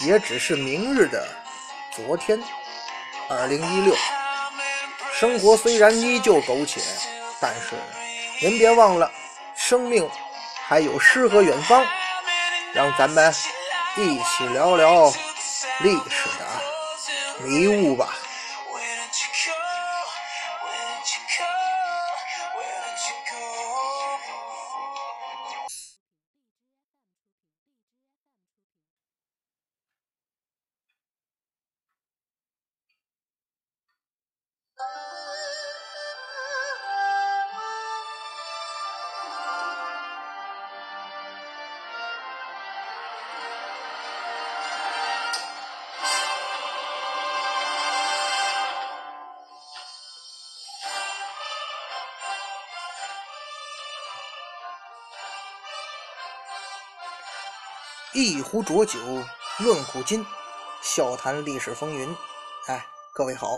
也只是明日的昨天。二零一六，生活虽然依旧苟且，但是您别忘了，生命还有诗和远方。让咱们一起聊聊历史的迷雾吧。一壶浊酒论古今，笑谈历史风云。哎，各位好，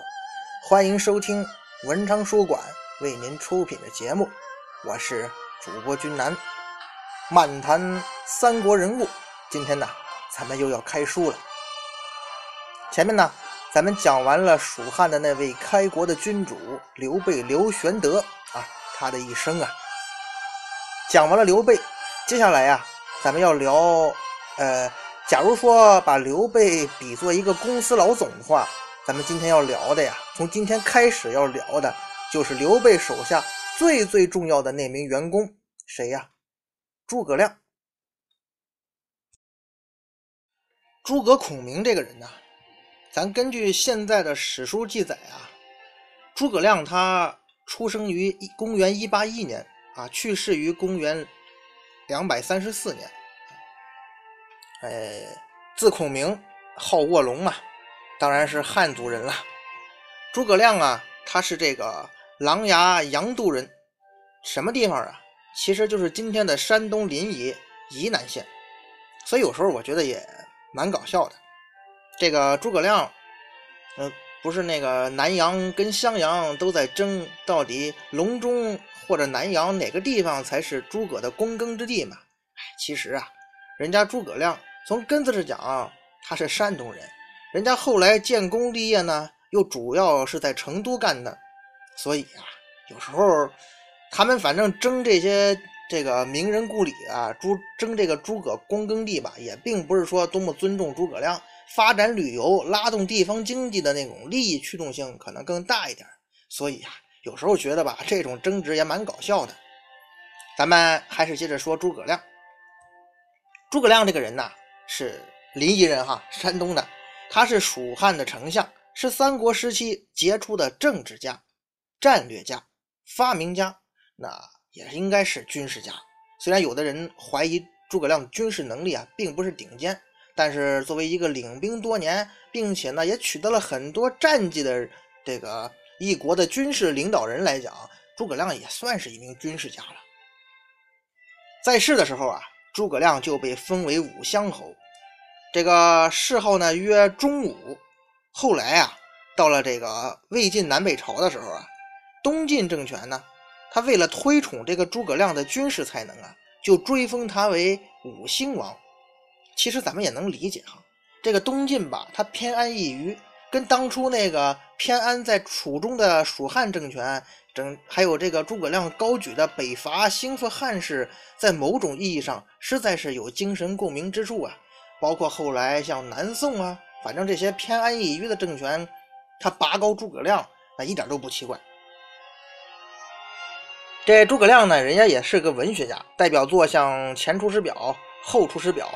欢迎收听文昌书馆为您出品的节目，我是主播君南，漫谈三国人物。今天呢，咱们又要开书了。前面呢，咱们讲完了蜀汉的那位开国的君主刘备刘玄德啊，他的一生啊，讲完了刘备，接下来呀，咱们要聊。呃，假如说把刘备比作一个公司老总的话，咱们今天要聊的呀，从今天开始要聊的就是刘备手下最最重要的那名员工，谁呀？诸葛亮。诸葛孔明这个人呢，咱根据现在的史书记载啊，诸葛亮他出生于公元一八一年啊，去世于公元两百三十四年。哎，字孔明，号卧龙啊，当然是汉族人了。诸葛亮啊，他是这个琅琊阳都人，什么地方啊？其实就是今天的山东临沂沂南县。所以有时候我觉得也蛮搞笑的。这个诸葛亮，呃，不是那个南阳跟襄阳都在争，到底隆中或者南阳哪个地方才是诸葛的躬耕之地嘛？哎，其实啊，人家诸葛亮。从根子上讲，他是山东人，人家后来建功立业呢，又主要是在成都干的，所以啊，有时候他们反正争这些这个名人故里啊，诸争这个诸葛躬耕地吧，也并不是说多么尊重诸葛亮，发展旅游、拉动地方经济的那种利益驱动性可能更大一点，所以啊，有时候觉得吧，这种争执也蛮搞笑的。咱们还是接着说诸葛亮，诸葛亮这个人呐。是临沂人哈，山东的，他是蜀汉的丞相，是三国时期杰出的政治家、战略家、发明家，那也应该是军事家。虽然有的人怀疑诸葛亮军事能力啊并不是顶尖，但是作为一个领兵多年，并且呢也取得了很多战绩的这个一国的军事领导人来讲，诸葛亮也算是一名军事家了。在世的时候啊，诸葛亮就被封为武乡侯。这个谥号呢曰忠武，后来啊，到了这个魏晋南北朝的时候啊，东晋政权呢，他为了推崇这个诸葛亮的军事才能啊，就追封他为武兴王。其实咱们也能理解哈，这个东晋吧，他偏安一隅，跟当初那个偏安在楚中的蜀汉政权，整还有这个诸葛亮高举的北伐兴复汉室，在某种意义上实在是有精神共鸣之处啊。包括后来像南宋啊，反正这些偏安一隅的政权，他拔高诸葛亮，那一点都不奇怪。这诸葛亮呢，人家也是个文学家，代表作像《前出师表》《后出师表》，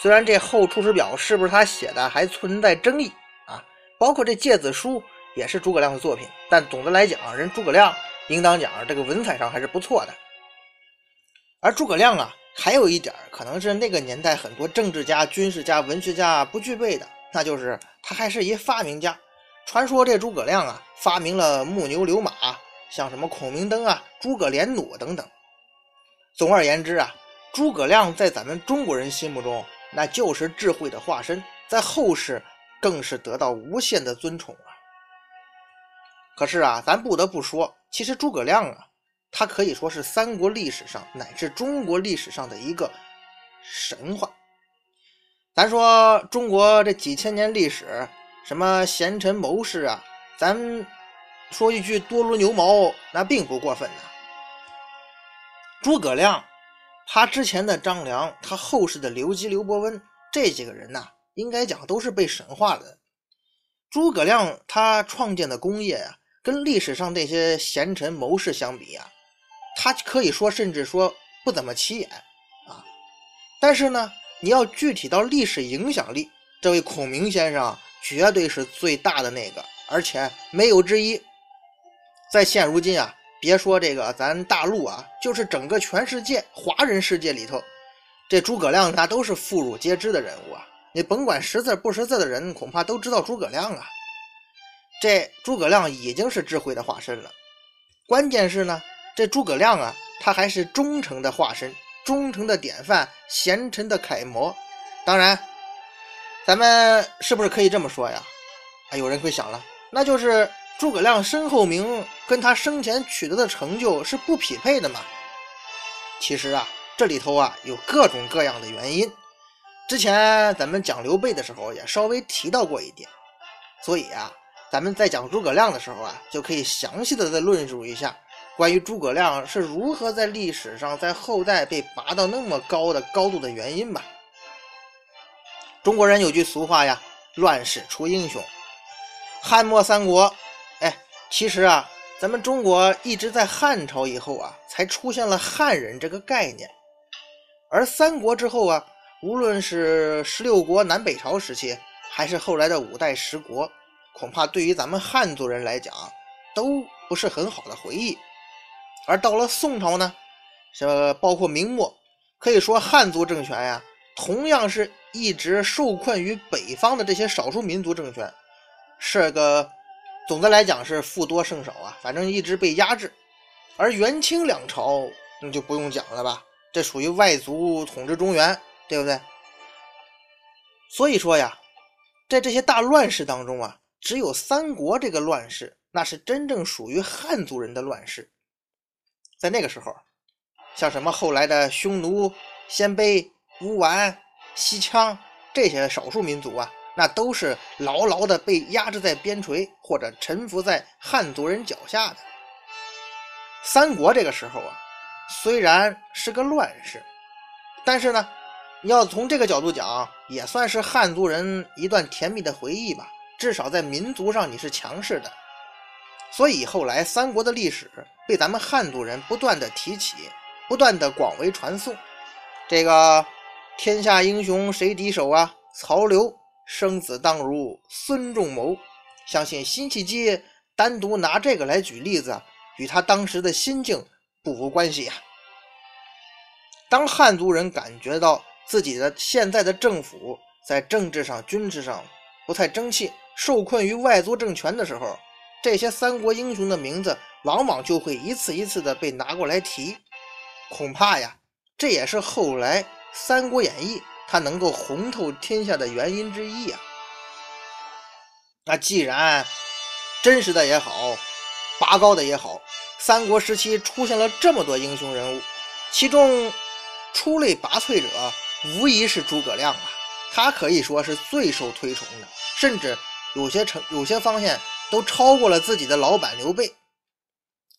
虽然这《后出师表》是不是他写的还存在争议啊。包括这《诫子书》也是诸葛亮的作品，但总的来讲，人诸葛亮应当讲这个文采上还是不错的。而诸葛亮啊。还有一点可能是那个年代很多政治家、军事家、文学家不具备的，那就是他还是一发明家。传说这诸葛亮啊，发明了木牛流马，像什么孔明灯啊、诸葛连弩等等。总而言之啊，诸葛亮在咱们中国人心目中，那就是智慧的化身，在后世更是得到无限的尊崇啊。可是啊，咱不得不说，其实诸葛亮啊，他可以说是三国历史上乃至中国历史上的一个神话。咱说中国这几千年历史。什么贤臣谋士啊？咱说一句多如牛毛，那并不过分呐。诸葛亮，他之前的张良，他后世的刘基、刘伯温，这几个人呐，应该讲都是被神化的。诸葛亮他创建的功业呀，跟历史上那些贤臣谋士相比啊，他可以说甚至说不怎么起眼啊。但是呢，你要具体到历史影响力，这位孔明先生。绝对是最大的那个，而且没有之一。在现如今啊，别说这个咱大陆啊，就是整个全世界华人世界里头，这诸葛亮那都是妇孺皆知的人物啊。你甭管识字不识字的人，恐怕都知道诸葛亮啊。这诸葛亮已经是智慧的化身了。关键是呢，这诸葛亮啊，他还是忠诚的化身，忠诚的典范，贤臣的楷模。当然。咱们是不是可以这么说呀？啊，有人会想了，那就是诸葛亮身后名跟他生前取得的成就是不匹配的嘛？其实啊，这里头啊有各种各样的原因。之前咱们讲刘备的时候也稍微提到过一点，所以啊，咱们在讲诸葛亮的时候啊，就可以详细的再论述一下关于诸葛亮是如何在历史上在后代被拔到那么高的高度的原因吧。中国人有句俗话呀，“乱世出英雄”。汉末三国，哎，其实啊，咱们中国一直在汉朝以后啊，才出现了汉人这个概念。而三国之后啊，无论是十六国南北朝时期，还是后来的五代十国，恐怕对于咱们汉族人来讲，都不是很好的回忆。而到了宋朝呢，这包括明末，可以说汉族政权呀，同样是。一直受困于北方的这些少数民族政权，是个总的来讲是富多胜少啊，反正一直被压制。而元清两朝那就不用讲了吧，这属于外族统治中原，对不对？所以说呀，在这些大乱世当中啊，只有三国这个乱世，那是真正属于汉族人的乱世。在那个时候，像什么后来的匈奴、鲜卑、乌丸。西羌这些少数民族啊，那都是牢牢的被压制在边陲或者臣服在汉族人脚下的。三国这个时候啊，虽然是个乱世，但是呢，你要从这个角度讲，也算是汉族人一段甜蜜的回忆吧。至少在民族上你是强势的，所以后来三国的历史被咱们汉族人不断的提起，不断的广为传颂。这个。天下英雄谁敌手啊？曹刘生子当如孙仲谋。相信辛弃疾单独拿这个来举例子，与他当时的心境不无关系呀。当汉族人感觉到自己的现在的政府在政治上、军事上不太争气，受困于外族政权的时候，这些三国英雄的名字往往就会一次一次的被拿过来提。恐怕呀，这也是后来。《三国演义》它能够红透天下的原因之一啊。那既然真实的也好，拔高的也好，三国时期出现了这么多英雄人物，其中出类拔萃者无疑是诸葛亮啊。他可以说是最受推崇的，甚至有些成有些方面都超过了自己的老板刘备。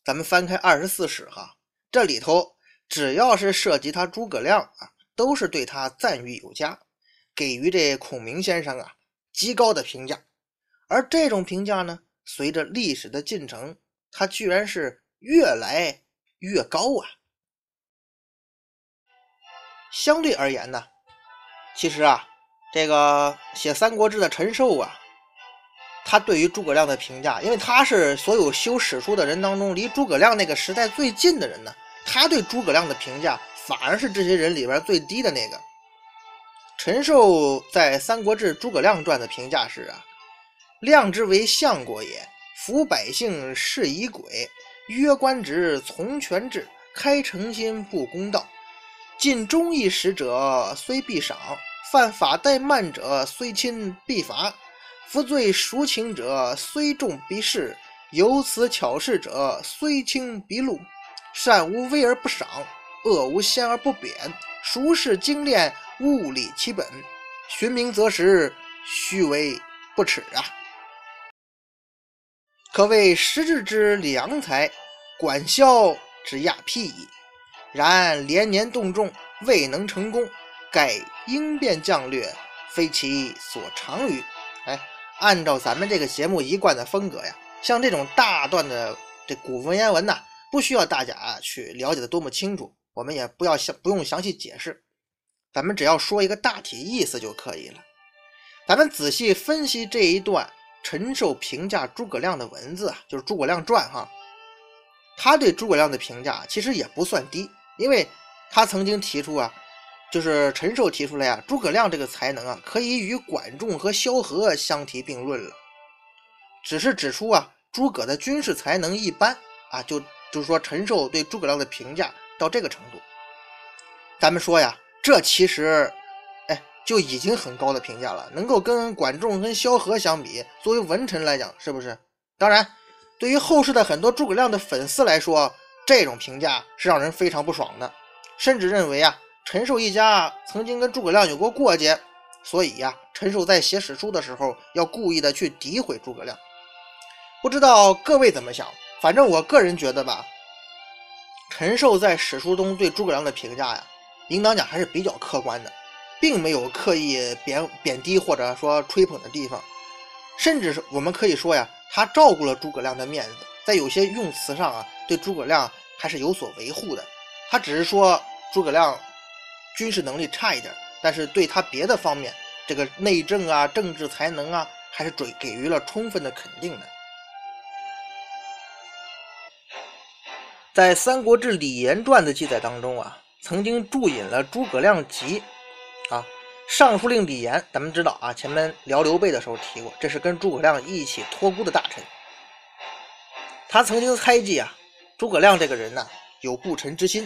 咱们翻开《二十四史》哈，这里头只要是涉及他诸葛亮啊。都是对他赞誉有加，给予这孔明先生啊极高的评价。而这种评价呢，随着历史的进程，它居然是越来越高啊。相对而言呢，其实啊，这个写《三国志》的陈寿啊，他对于诸葛亮的评价，因为他是所有修史书的人当中离诸葛亮那个时代最近的人呢，他对诸葛亮的评价。反而是这些人里边最低的那个。陈寿在《三国志·诸葛亮传》的评价是啊：“亮之为相国也，服百姓，是以鬼，约官职，从权制，开诚心，不公道。尽忠义使者，虽必赏；犯法怠慢者，虽亲必罚；夫罪赎情者，虽重必释；有此巧事者，虽轻必录。善无威而不赏，恶无先而不贬。孰是精炼？”物理其本，寻名择实，虚为不耻啊！可谓实质之良才，管销之亚辟矣。然连年动众，未能成功，盖应变将略，非其所长于。哎，按照咱们这个节目一贯的风格呀，像这种大段的这古文言文呐，不需要大家去了解的多么清楚，我们也不要详不用详细解释。咱们只要说一个大体意思就可以了。咱们仔细分析这一段陈寿评价诸葛亮的文字啊，就是《诸葛亮传》哈。他对诸葛亮的评价其实也不算低，因为他曾经提出啊，就是陈寿提出来呀，诸葛亮这个才能啊，可以与管仲和萧何相提并论了。只是指出啊，诸葛的军事才能一般啊，就就是说陈寿对诸葛亮的评价到这个程度。咱们说呀。这其实，哎，就已经很高的评价了，能够跟管仲、跟萧何相比，作为文臣来讲，是不是？当然，对于后世的很多诸葛亮的粉丝来说，这种评价是让人非常不爽的，甚至认为啊，陈寿一家曾经跟诸葛亮有过过节，所以呀，陈寿在写史书的时候要故意的去诋毁诸葛亮。不知道各位怎么想？反正我个人觉得吧，陈寿在史书中对诸葛亮的评价呀。应当讲还是比较客观的，并没有刻意贬贬低或者说吹捧的地方，甚至是我们可以说呀，他照顾了诸葛亮的面子，在有些用词上啊，对诸葛亮还是有所维护的。他只是说诸葛亮军事能力差一点，但是对他别的方面，这个内政啊、政治才能啊，还是给给予了充分的肯定的。在《三国志·李严传》的记载当中啊。曾经注引了诸葛亮集，啊，尚书令李严，咱们知道啊，前面聊刘备的时候提过，这是跟诸葛亮一起托孤的大臣。他曾经猜忌啊，诸葛亮这个人呢有不臣之心，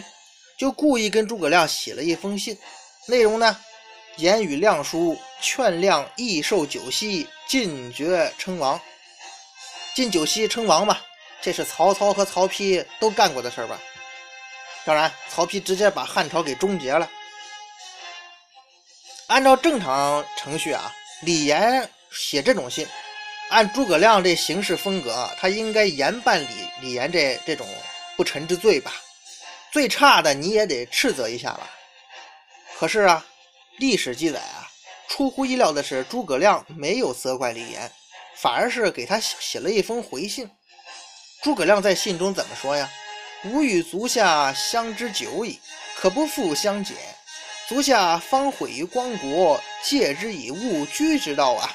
就故意跟诸葛亮写了一封信，内容呢，言语亮书，劝亮益寿九锡，进爵称王。进九锡称王嘛，这是曹操和曹丕都干过的事儿吧？当然，曹丕直接把汉朝给终结了。按照正常程序啊，李严写这种信，按诸葛亮这行事风格，他应该严办李李严这这种不臣之罪吧？最差的你也得斥责一下吧？可是啊，历史记载啊，出乎意料的是，诸葛亮没有责怪李严，反而是给他写了一封回信。诸葛亮在信中怎么说呀？吾与足下相知久矣，可不复相解。足下方毁于光国，借之以物居之道啊！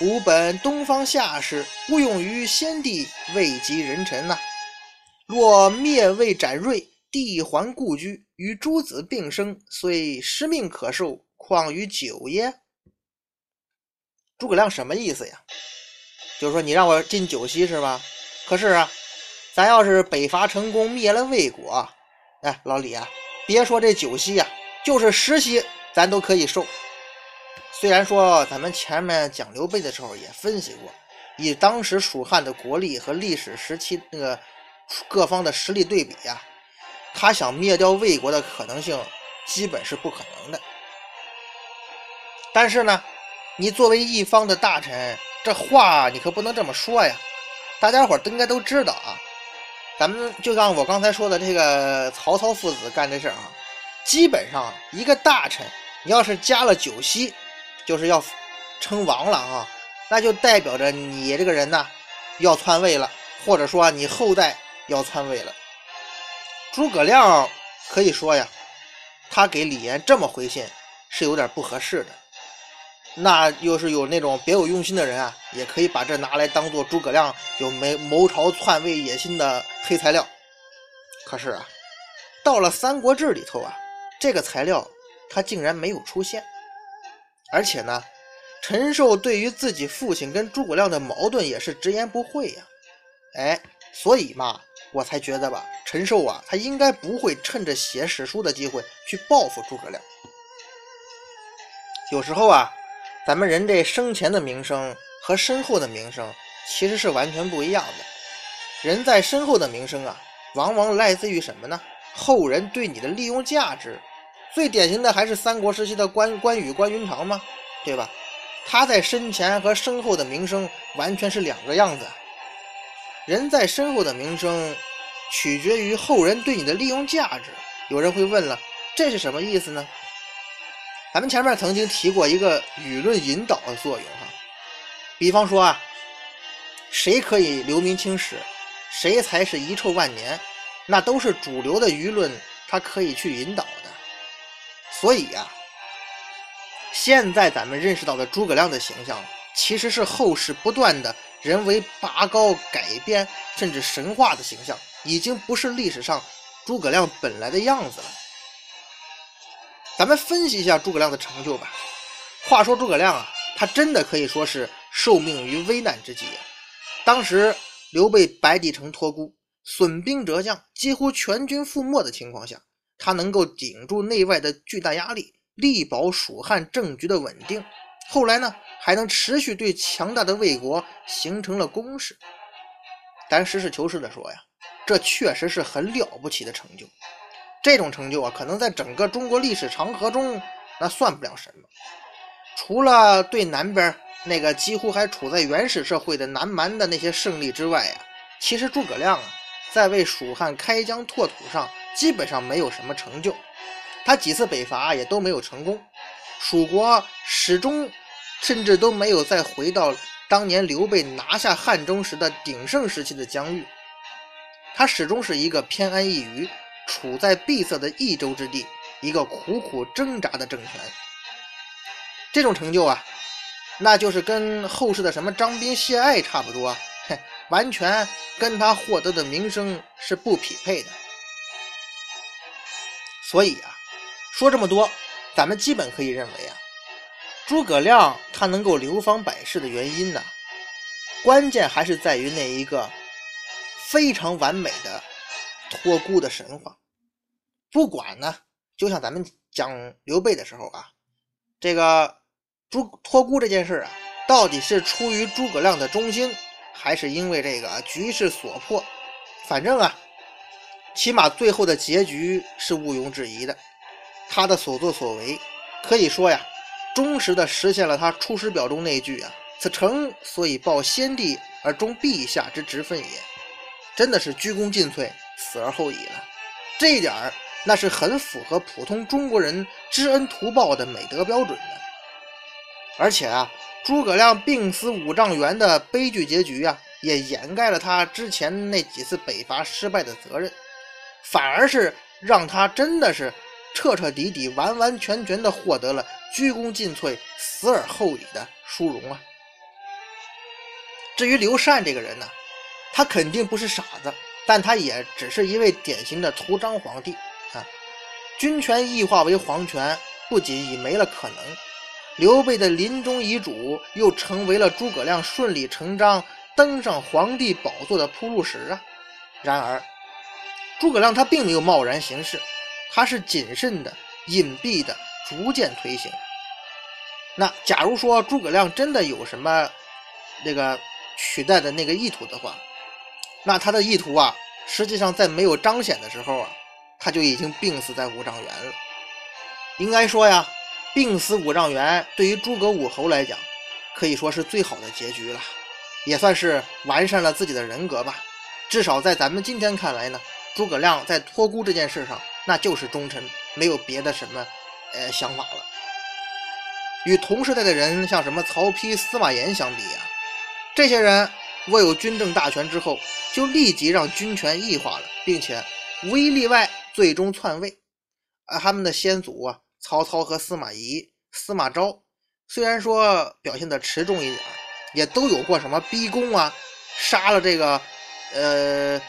吾本东方下士，勿用于先帝，未及人臣呐。若灭魏斩锐，帝还故居，与诸子并生，虽失命可受，况于久耶？诸葛亮什么意思呀？就是说你让我进九锡是吧？可是啊。咱要是北伐成功，灭了魏国，哎，老李啊，别说这九锡呀，就是十锡，咱都可以受。虽然说咱们前面讲刘备的时候也分析过，以当时蜀汉的国力和历史时期那个各方的实力对比呀，他想灭掉魏国的可能性基本是不可能的。但是呢，你作为一方的大臣，这话你可不能这么说呀。大家伙都应该都知道啊。咱们就像我刚才说的，这个曹操父子干这事啊，基本上一个大臣，你要是加了九锡，就是要称王了啊，那就代表着你这个人呢要篡位了，或者说你后代要篡位了。诸葛亮可以说呀，他给李严这么回信是有点不合适的。那要是有那种别有用心的人啊，也可以把这拿来当做诸葛亮有谋谋朝篡位野心的黑材料。可是啊，到了《三国志》里头啊，这个材料他竟然没有出现。而且呢，陈寿对于自己父亲跟诸葛亮的矛盾也是直言不讳呀。哎，所以嘛，我才觉得吧，陈寿啊，他应该不会趁着写史书的机会去报复诸葛亮。有时候啊，咱们人这生前的名声和身后的名声其实是完全不一样的。人在身后的名声啊，往往来自于什么呢？后人对你的利用价值。最典型的还是三国时期的关关羽、关云长嘛，对吧？他在身前和身后的名声完全是两个样子。人在身后的名声，取决于后人对你的利用价值。有人会问了，这是什么意思呢？咱们前面曾经提过一个舆论引导的作用，哈，比方说啊，谁可以留名青史，谁才是遗臭万年，那都是主流的舆论，它可以去引导的。所以呀，现在咱们认识到的诸葛亮的形象，其实是后世不断的人为拔高、改编，甚至神话的形象，已经不是历史上诸葛亮本来的样子了。咱们分析一下诸葛亮的成就吧。话说诸葛亮啊，他真的可以说是受命于危难之际。当时刘备白帝城托孤，损兵折将，几乎全军覆没的情况下，他能够顶住内外的巨大压力，力保蜀汉政局的稳定。后来呢，还能持续对强大的魏国形成了攻势。咱实事求是的说呀，这确实是很了不起的成就。这种成就啊，可能在整个中国历史长河中，那算不了什么。除了对南边那个几乎还处在原始社会的南蛮的那些胜利之外啊，其实诸葛亮啊，在为蜀汉开疆拓土上基本上没有什么成就。他几次北伐也都没有成功，蜀国始终甚至都没有再回到当年刘备拿下汉中时的鼎盛时期的疆域。他始终是一个偏安一隅。处在闭塞的益州之地，一个苦苦挣扎的政权，这种成就啊，那就是跟后世的什么张斌、谢艾差不多，嘿，完全跟他获得的名声是不匹配的。所以啊，说这么多，咱们基本可以认为啊，诸葛亮他能够流芳百世的原因呢，关键还是在于那一个非常完美的托孤的神话。不管呢，就像咱们讲刘备的时候啊，这个诸托孤这件事啊，到底是出于诸葛亮的忠心，还是因为这个局势所迫？反正啊，起码最后的结局是毋庸置疑的。他的所作所为，可以说呀，忠实的实现了他《出师表》中那句啊：“此诚所以报先帝而忠陛下之职分也。”真的是鞠躬尽瘁，死而后已了。这一点儿。那是很符合普通中国人知恩图报的美德标准的，而且啊，诸葛亮病死五丈原的悲剧结局啊，也掩盖了他之前那几次北伐失败的责任，反而是让他真的是彻彻底底、完完全全的获得了鞠躬尽瘁、死而后已的殊荣啊。至于刘禅这个人呢，他肯定不是傻子，但他也只是一位典型的图章皇帝。啊军权异化为皇权，不仅已没了可能，刘备的临终遗嘱又成为了诸葛亮顺理成章登上皇帝宝座的铺路石啊！然而，诸葛亮他并没有贸然行事，他是谨慎的、隐蔽的，逐渐推行。那假如说诸葛亮真的有什么那个取代的那个意图的话，那他的意图啊，实际上在没有彰显的时候啊。他就已经病死在五丈原了。应该说呀，病死五丈原对于诸葛武侯来讲，可以说是最好的结局了，也算是完善了自己的人格吧。至少在咱们今天看来呢，诸葛亮在托孤这件事上，那就是忠臣，没有别的什么呃想法了。与同时代的人，像什么曹丕、司马炎相比啊，这些人握有军政大权之后，就立即让军权异化了，并且无一例外。最终篡位，啊，他们的先祖啊，曹操和司马懿、司马昭，虽然说表现的持重一点，也都有过什么逼宫啊、杀了这个呃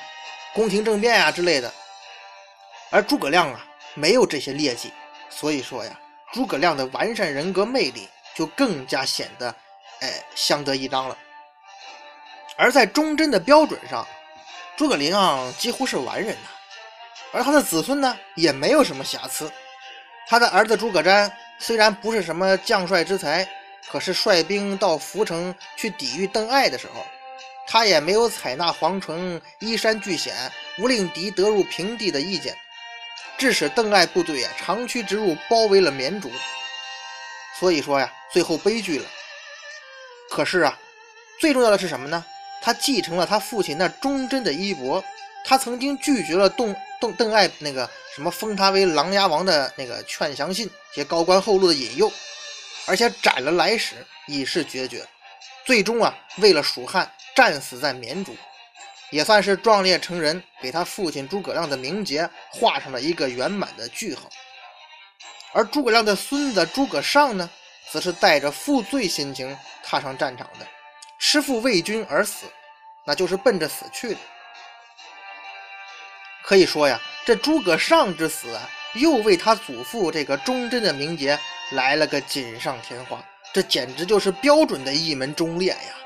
宫廷政变啊之类的，而诸葛亮啊，没有这些劣迹，所以说呀，诸葛亮的完善人格魅力就更加显得哎相得益彰了。而在忠贞的标准上，诸葛亮几乎是完人呐。而他的子孙呢，也没有什么瑕疵。他的儿子诸葛瞻虽然不是什么将帅之才，可是率兵到涪城去抵御邓艾的时候，他也没有采纳黄纯依山据险，无令敌得入平地的意见，致使邓艾部队啊长驱直入，包围了绵竹。所以说呀，最后悲剧了。可是啊，最重要的是什么呢？他继承了他父亲那忠贞的衣钵。他曾经拒绝了邓邓邓艾那个什么封他为琅琊王的那个劝降信，些高官厚禄的引诱，而且斩了来使以示决绝。最终啊，为了蜀汉战死在绵竹，也算是壮烈成人，给他父亲诸葛亮的名节画上了一个圆满的句号。而诸葛亮的孙子诸葛尚呢，则是带着负罪心情踏上战场的，师父为君而死，那就是奔着死去的。可以说呀，这诸葛尚之死啊，又为他祖父这个忠贞的名节来了个锦上添花。这简直就是标准的一门忠烈呀！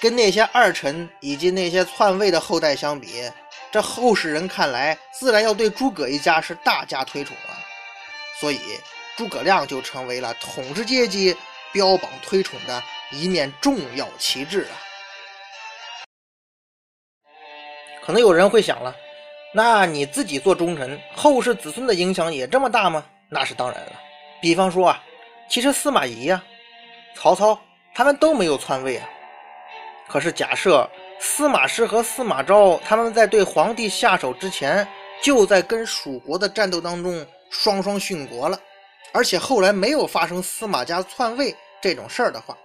跟那些二臣以及那些篡位的后代相比，这后世人看来自然要对诸葛一家是大加推崇啊。所以，诸葛亮就成为了统治阶级标榜推崇的一面重要旗帜啊。可能有人会想了，那你自己做忠臣，后世子孙的影响也这么大吗？那是当然了。比方说啊，其实司马懿呀、曹操他们都没有篡位啊。可是假设司马师和司马昭他们在对皇帝下手之前，就在跟蜀国的战斗当中双双殉国了，而且后来没有发生司马家篡位这种事儿的话，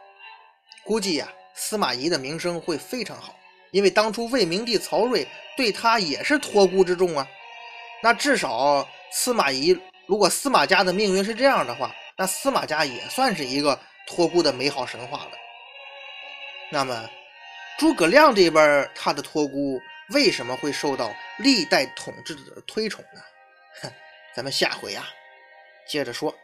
估计呀，司马懿的名声会非常好。因为当初魏明帝曹睿对他也是托孤之重啊，那至少司马懿如果司马家的命运是这样的话，那司马家也算是一个托孤的美好神话了。那么诸葛亮这边他的托孤为什么会受到历代统治者的推崇呢？哼，咱们下回啊接着说。